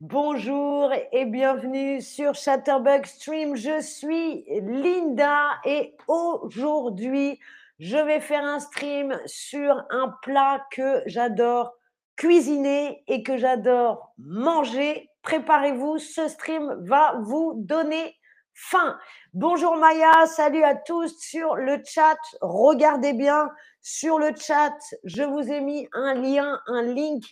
Bonjour et bienvenue sur Chatterbug Stream. Je suis Linda et aujourd'hui, je vais faire un stream sur un plat que j'adore cuisiner et que j'adore manger. Préparez-vous, ce stream va vous donner faim. Bonjour Maya, salut à tous sur le chat. Regardez bien sur le chat, je vous ai mis un lien, un link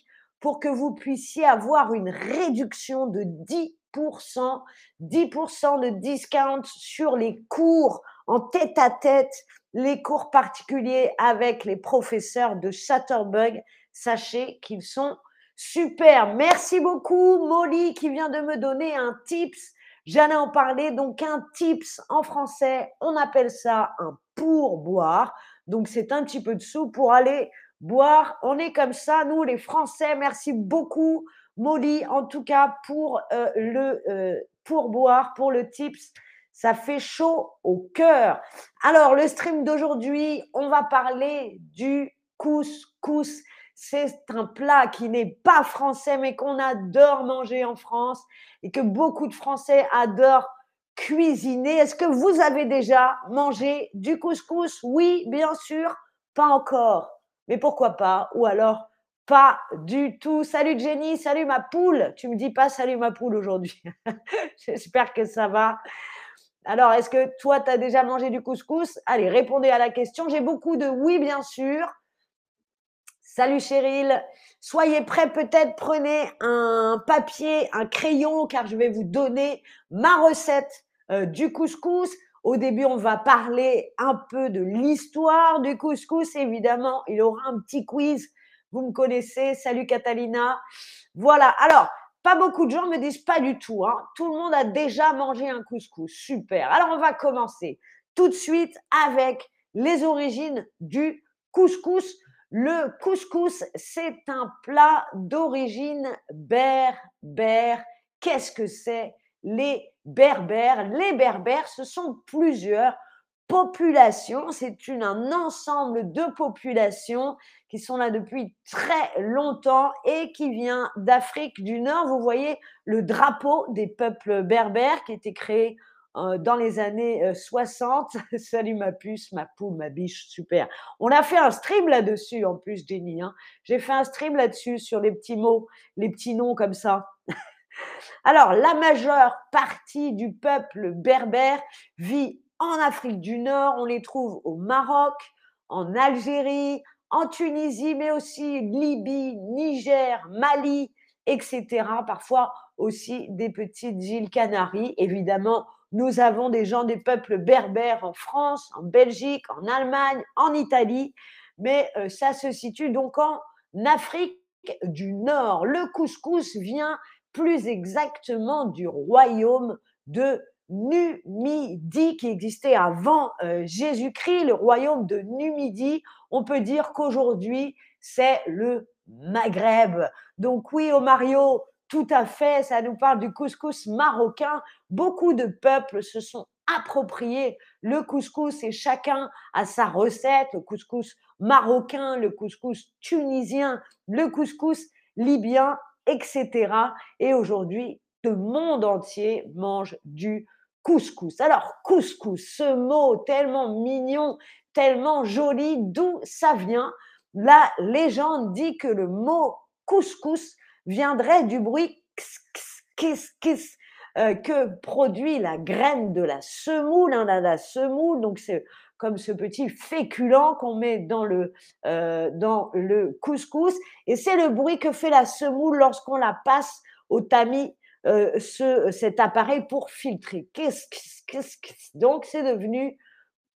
pour que vous puissiez avoir une réduction de 10%, 10% de discount sur les cours en tête à tête, les cours particuliers avec les professeurs de Chatterbug. Sachez qu'ils sont super. Merci beaucoup, Molly, qui vient de me donner un tips. J'allais en parler. Donc, un tips en français, on appelle ça un pourboire. Donc, c'est un petit peu de sous pour aller boire. On est comme ça, nous les Français. Merci beaucoup, Molly, en tout cas, pour euh, le euh, pourboire, pour le tips. Ça fait chaud au cœur. Alors, le stream d'aujourd'hui, on va parler du couscous. C'est un plat qui n'est pas français, mais qu'on adore manger en France et que beaucoup de Français adorent cuisiner. Est-ce que vous avez déjà mangé du couscous? Oui, bien sûr, pas encore mais pourquoi pas? Ou alors, pas du tout. Salut Jenny, salut ma poule. Tu me dis pas salut ma poule aujourd'hui. J'espère que ça va. Alors, est-ce que toi, tu as déjà mangé du couscous? Allez, répondez à la question. J'ai beaucoup de oui, bien sûr. Salut Cheryl. Soyez prêts, peut-être prenez un papier, un crayon, car je vais vous donner ma recette euh, du couscous. Au début, on va parler un peu de l'histoire du couscous. Évidemment, il aura un petit quiz. Vous me connaissez. Salut Catalina. Voilà. Alors, pas beaucoup de gens me disent pas du tout. Hein. Tout le monde a déjà mangé un couscous. Super. Alors, on va commencer tout de suite avec les origines du couscous. Le couscous, c'est un plat d'origine berbère. Qu'est-ce que c'est? Les berbères. Les berbères, ce sont plusieurs populations. C'est un ensemble de populations qui sont là depuis très longtemps et qui vient d'Afrique du Nord. Vous voyez le drapeau des peuples berbères qui a été créé euh, dans les années 60. Euh, Salut ma puce, ma poule, ma biche, super. On a fait un stream là-dessus en plus, Jenny. Hein. J'ai fait un stream là-dessus sur les petits mots, les petits noms comme ça. Alors, la majeure partie du peuple berbère vit en Afrique du Nord. On les trouve au Maroc, en Algérie, en Tunisie, mais aussi Libye, Niger, Mali, etc. Parfois aussi des petites îles Canaries. Évidemment, nous avons des gens des peuples berbères en France, en Belgique, en Allemagne, en Italie. Mais euh, ça se situe donc en Afrique du Nord. Le couscous vient plus exactement du royaume de Numidie qui existait avant euh, Jésus-Christ, le royaume de Numidie. On peut dire qu'aujourd'hui, c'est le Maghreb. Donc oui, au Mario, tout à fait, ça nous parle du couscous marocain. Beaucoup de peuples se sont appropriés le couscous et chacun a sa recette, le couscous marocain, le couscous tunisien, le couscous libyen etc. Et aujourd'hui, le monde entier mange du couscous. Alors, couscous, ce mot tellement mignon, tellement joli, d'où ça vient? La légende dit que le mot couscous viendrait du bruit euh, que produit la graine de la semoule. Hein, la semoule, donc c'est comme ce petit féculent qu'on met dans le, euh, dans le couscous. Et c'est le bruit que fait la semoule lorsqu'on la passe au tamis, euh, ce, cet appareil pour filtrer. Donc, c'est devenu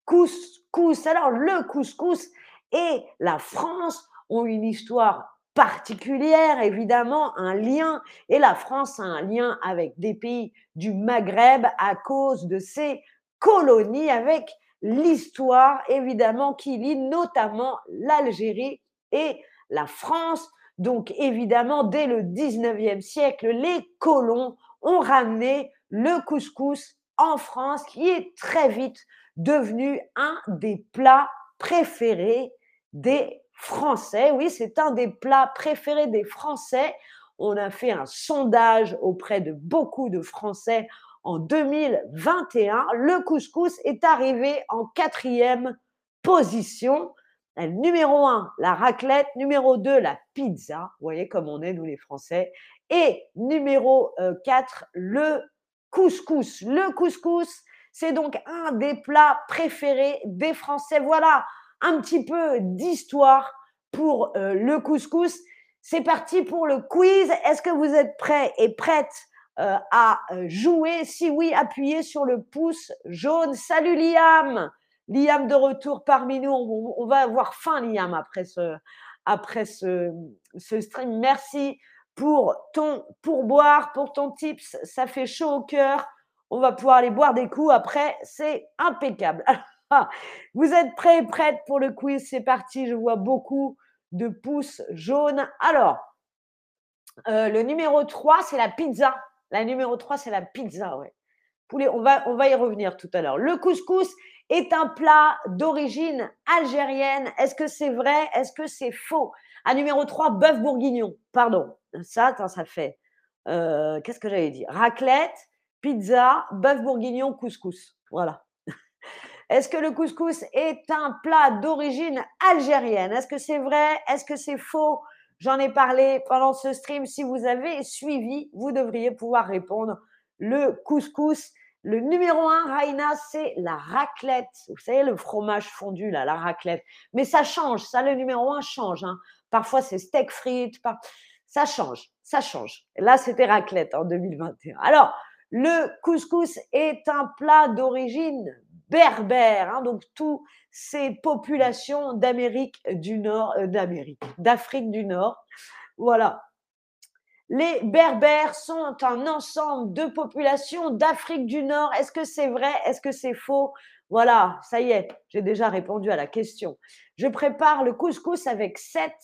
couscous. Alors, le couscous et la France ont une histoire particulière, évidemment, un lien. Et la France a un lien avec des pays du Maghreb à cause de ses colonies avec l'histoire, évidemment, qui lie notamment l'Algérie et la France. Donc, évidemment, dès le 19e siècle, les colons ont ramené le couscous en France, qui est très vite devenu un des plats préférés des Français. Oui, c'est un des plats préférés des Français. On a fait un sondage auprès de beaucoup de Français en 2021. Le couscous est arrivé en quatrième position. Numéro un, la raclette. Numéro 2, la pizza. Vous voyez comme on est, nous les Français. Et numéro 4, euh, le couscous. Le couscous, c'est donc un des plats préférés des Français. Voilà un petit peu d'histoire pour euh, le couscous. C'est parti pour le quiz. Est-ce que vous êtes prêts et prêtes euh, à jouer Si oui, appuyez sur le pouce jaune. Salut Liam Liam de retour parmi nous. On, va avoir faim, Liam, après ce, après ce, stream. Merci pour ton pourboire, pour ton tips. Ça fait chaud au cœur. On va pouvoir aller boire des coups après. C'est impeccable. Vous êtes prêts et prêtes pour le quiz? C'est parti. Je vois beaucoup de pouces jaunes. Alors, euh, le numéro 3, c'est la pizza. La numéro 3, c'est la pizza, ouais. Poulet, on va, y revenir tout à l'heure. Le couscous est un plat d'origine algérienne. Est-ce que c'est vrai? Est-ce que c'est faux? À numéro 3, bœuf bourguignon. Pardon. Ça, ça fait. Euh, qu'est-ce que j'avais dit Raclette, pizza, bœuf bourguignon, couscous. Voilà. Est-ce que le couscous est un plat d'origine algérienne? Est-ce que c'est vrai? Est-ce que c'est faux? J'en ai parlé pendant ce stream. Si vous avez suivi, vous devriez pouvoir répondre. Le couscous, le numéro un, Raina, c'est la raclette. Vous savez, le fromage fondu, là, la raclette. Mais ça change. Ça, le numéro un change. Hein. Parfois, c'est steak frites. Ça change, ça change. Là, c'était raclette en 2021. Alors, le couscous est un plat d'origine berbère, hein, donc toutes ces populations d'Amérique du Nord, euh, d'Amérique, d'Afrique du Nord. Voilà. Les berbères sont un ensemble de populations d'Afrique du Nord. Est-ce que c'est vrai? Est-ce que c'est faux? Voilà, ça y est, j'ai déjà répondu à la question. Je prépare le couscous avec sept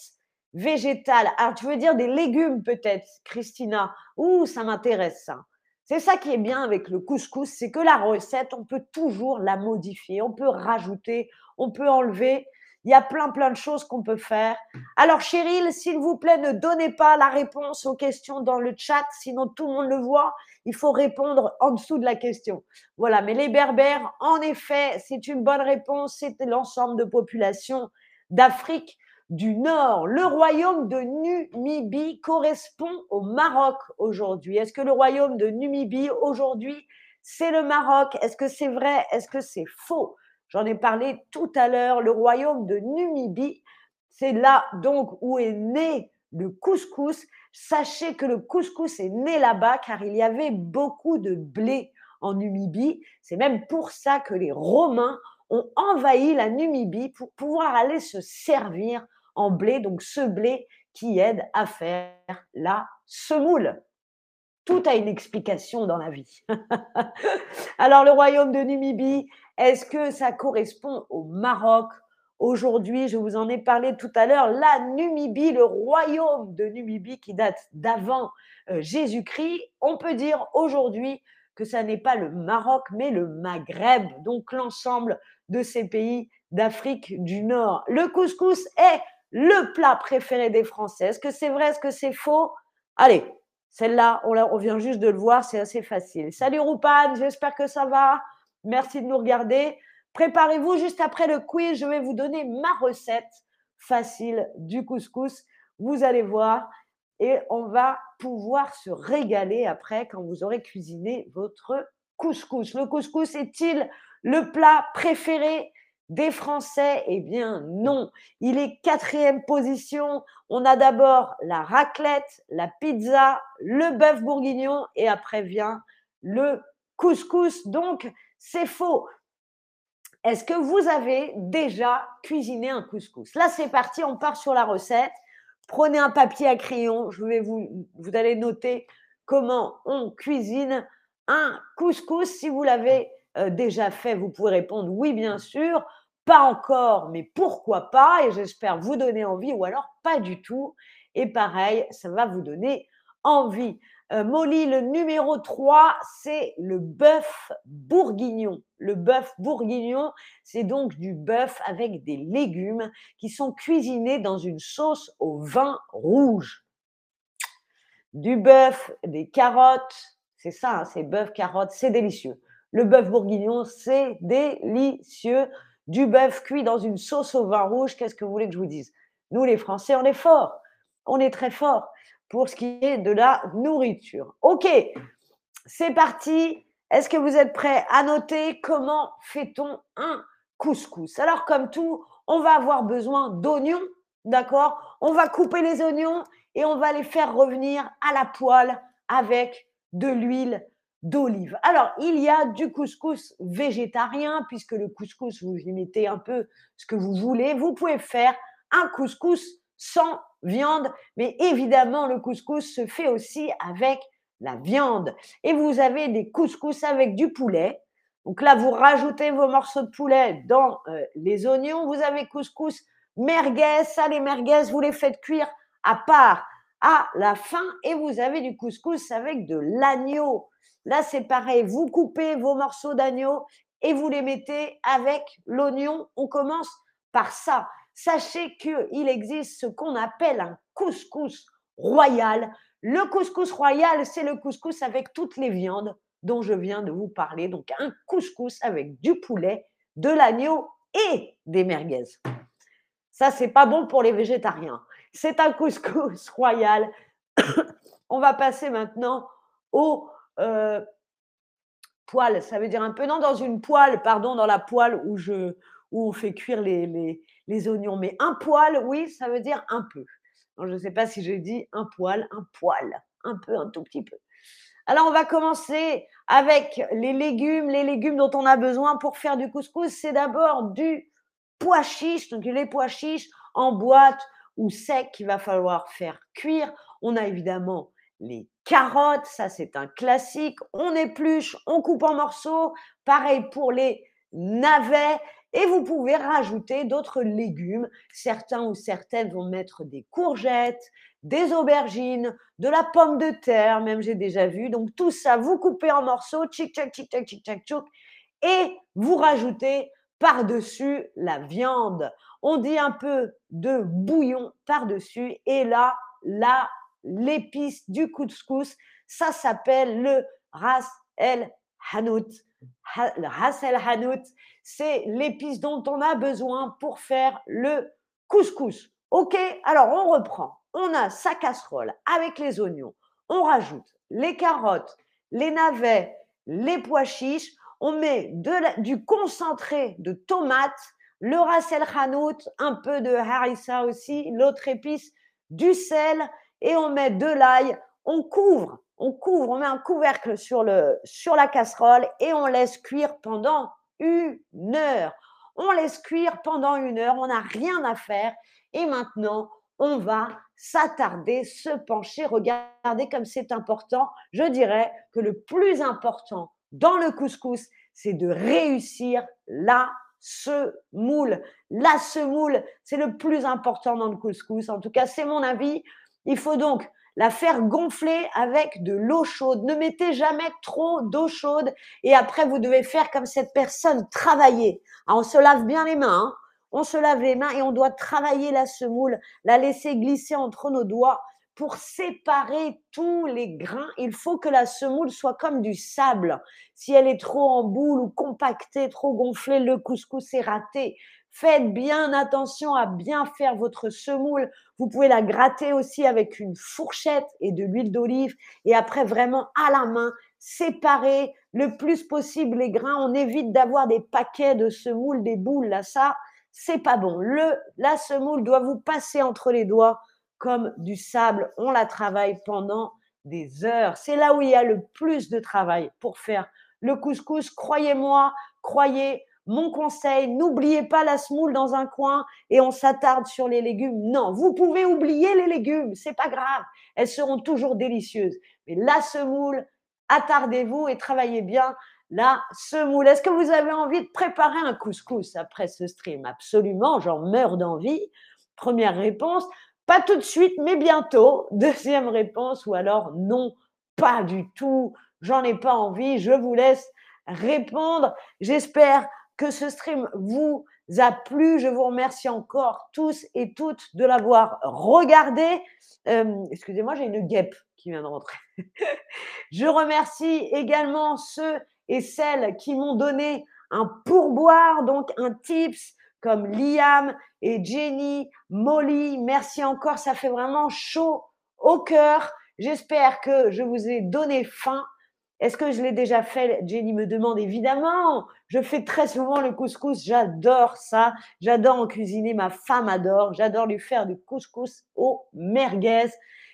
végétal. Alors, tu veux dire des légumes peut-être, Christina? Ouh, ça m'intéresse ça. C'est ça qui est bien avec le couscous, c'est que la recette, on peut toujours la modifier, on peut rajouter, on peut enlever. Il y a plein, plein de choses qu'on peut faire. Alors, Cheryl, s'il vous plaît, ne donnez pas la réponse aux questions dans le chat, sinon tout le monde le voit. Il faut répondre en dessous de la question. Voilà, mais les berbères, en effet, c'est une bonne réponse. C'est l'ensemble de population d'Afrique du Nord. Le royaume de Numibie correspond au Maroc aujourd'hui. Est-ce que le royaume de Numibie aujourd'hui, c'est le Maroc? Est-ce que c'est vrai? Est-ce que c'est faux? J'en ai parlé tout à l'heure. Le royaume de Numibie, c'est là donc où est né le couscous. Sachez que le couscous est né là-bas car il y avait beaucoup de blé en Numibie. C'est même pour ça que les Romains ont envahi la Numibie pour pouvoir aller se servir en blé, donc ce blé qui aide à faire la semoule. Tout a une explication dans la vie. Alors le royaume de Numibie, est-ce que ça correspond au Maroc? Aujourd'hui, je vous en ai parlé tout à l'heure, la Numibie, le royaume de Numibie qui date d'avant euh, Jésus-Christ, on peut dire aujourd'hui que ça n'est pas le Maroc, mais le Maghreb, donc l'ensemble de ces pays d'Afrique du Nord. Le couscous est le plat préféré des Français. Est-ce que c'est vrai Est-ce que c'est faux? Allez, celle-là, on, vient juste de le voir, c'est assez facile. Salut Roupan, j'espère que ça va. Merci de nous regarder. Préparez-vous juste après le quiz, je vais vous donner ma recette facile du couscous. Vous allez voir et on va pouvoir se régaler après quand vous aurez cuisiné votre couscous. Le couscous est-il le plat préféré des Français Eh bien non, il est quatrième position. On a d'abord la raclette, la pizza, le bœuf bourguignon et après vient le couscous. Donc c'est faux. Est-ce que vous avez déjà cuisiné un couscous? Là c'est parti, on part sur la recette. Prenez un papier à crayon, je vais vous, vous allez noter comment on cuisine un couscous. Si vous l'avez euh, déjà fait, vous pouvez répondre oui, bien sûr. Pas encore, mais pourquoi pas Et j'espère vous donner envie, ou alors pas du tout. Et pareil, ça va vous donner envie. Euh, Molly, le numéro 3, c'est le bœuf bourguignon. Le bœuf bourguignon, c'est donc du bœuf avec des légumes qui sont cuisinés dans une sauce au vin rouge. du bœuf, des carottes. C'est ça, hein, c'est bœuf, carottes, c'est délicieux. Le bœuf bourguignon, c'est délicieux. Du bœuf cuit dans une sauce au vin rouge, qu'est-ce que vous voulez que je vous dise? Nous, les Français, on est forts. On est très forts pour ce qui est de la nourriture. Ok, c'est parti. Est-ce que vous êtes prêts à noter comment fait-on un couscous? Alors, comme tout, on va avoir besoin d'oignons, d'accord? On va couper les oignons et on va les faire revenir à la poêle avec de l'huile d'olive. Alors, il y a du couscous végétarien, puisque le couscous, vous y mettez un peu ce que vous voulez. Vous pouvez faire un couscous sans viande, mais évidemment, le couscous se fait aussi avec la viande. Et vous avez des couscous avec du poulet. Donc là, vous rajoutez vos morceaux de poulet dans euh, les oignons. Vous avez couscous merguez. Ça, les merguez, vous les faites cuire à part à la fin. Et vous avez du couscous avec de l'agneau. Là, c'est pareil. Vous coupez vos morceaux d'agneau et vous les mettez avec l'oignon. On commence par ça. Sachez qu'il existe ce qu'on appelle un couscous royal. Le couscous royal, c'est le couscous avec toutes les viandes dont je viens de vous parler. Donc un couscous avec du poulet, de l'agneau et des merguez. Ça, c'est pas bon pour les végétariens. C'est un couscous royal. On va passer maintenant au euh, poêle. Ça veut dire un peu non dans une poêle, pardon, dans la poêle où je on fait cuire les, oignons. Mais un poêle, oui, ça veut dire un peu. je ne sais pas si je dis un poêle, un poil, un peu, un tout petit peu. Alors, on va commencer avec les légumes. Les légumes dont on a besoin pour faire du couscous, c'est d'abord du pois chiche, donc les pois chiches en boîte ou sec qu'il va falloir faire cuire. On a évidemment les carottes, ça c'est un classique. On épluche, on coupe en morceaux. Pareil pour les navets. Et vous pouvez rajouter d'autres légumes. Certains ou certaines vont mettre des courgettes, des aubergines, de la pomme de terre, même j'ai déjà vu. Donc tout ça, vous coupez en morceaux, tchic tchac tchic tchac tchic tchac tchouk, et vous rajoutez par-dessus la viande. On dit un peu de bouillon par-dessus, et là, là, l'épice du couscous, ça s'appelle le ras el hanout. Ras el hanout, c'est l'épice dont on a besoin pour faire le couscous. Ok, alors on reprend. On a sa casserole avec les oignons. On rajoute les carottes, les navets, les pois chiches. On met du concentré de tomates, le ras el hanout, un peu de harissa aussi, l'autre épice, du sel et on met de l'ail. On couvre, on couvre, on met un couvercle sur, sur la casserole et on laisse cuire pendant une heure. On laisse cuire pendant une heure, on n'a rien à faire. Et maintenant, on va s'attarder, se pencher, regarder comme c'est important. Je dirais que le plus important dans le couscous, c'est de réussir la semoule. La semoule, c'est le plus important dans le couscous. En tout cas, c'est mon avis. Il faut donc la faire gonfler avec de l'eau chaude. Ne mettez jamais trop d'eau chaude et après vous devez faire comme cette personne, travailler. Ah, on se lave bien les mains, hein. on se lave les mains et on doit travailler la semoule, la laisser glisser entre nos doigts pour séparer tous les grains. Il faut que la semoule soit comme du sable. Si elle est trop en boule ou compactée, trop gonflée, le couscous est raté. Faites bien attention à bien faire votre semoule. Vous pouvez la gratter aussi avec une fourchette et de l'huile d'olive. Et après, vraiment à la main, séparer le plus possible les grains. On évite d'avoir des paquets de semoule, des boules. Là, ça, c'est pas bon. Le, la semoule doit vous passer entre les doigts comme du sable. On la travaille pendant des heures. C'est là où il y a le plus de travail pour faire le couscous. Croyez-moi, croyez mon conseil, n'oubliez pas la semoule dans un coin et on s'attarde sur les légumes. Non, vous pouvez oublier les légumes, c'est pas grave, elles seront toujours délicieuses. Mais la semoule, attardez-vous et travaillez bien la semoule. Est-ce que vous avez envie de préparer un couscous après ce stream? Absolument, j'en meurs d'envie. Première réponse, pas tout de suite, mais bientôt. Deuxième réponse, ou alors non, pas du tout, j'en ai pas envie, je vous laisse répondre. J'espère que ce stream vous a plu. Je vous remercie encore tous et toutes de l'avoir regardé. Euh, excusez-moi, j'ai une guêpe qui vient de rentrer. Je remercie également ceux et celles qui m'ont donné un pourboire, donc un tips comme Liam et Jenny, Molly. Merci encore, ça fait vraiment chaud au cœur. J'espère que je vous ai donné faim. Est-ce que je l'ai déjà fait? Jenny me demande évidemment. Je fais très souvent le couscous, j'adore ça. J'adore en cuisiner, ma femme adore. J'adore lui faire du couscous au merguez.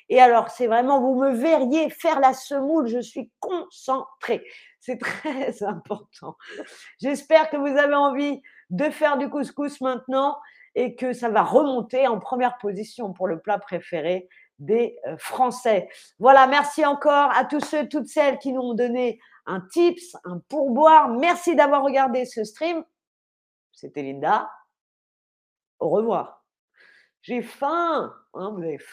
Et alors, c'est vraiment, vous me verriez faire la semoule, je suis concentrée. C'est très important. J'espère que vous avez envie de faire du couscous maintenant et que ça va remonter en première position pour le plat préféré des euh, Français. Voilà, merci encore à tous ceux, toutes celles qui nous ont donné un tips, un pourboire. Merci d'avoir regardé ce stream. C'était Linda. Au revoir. J'ai faim. Hein, avez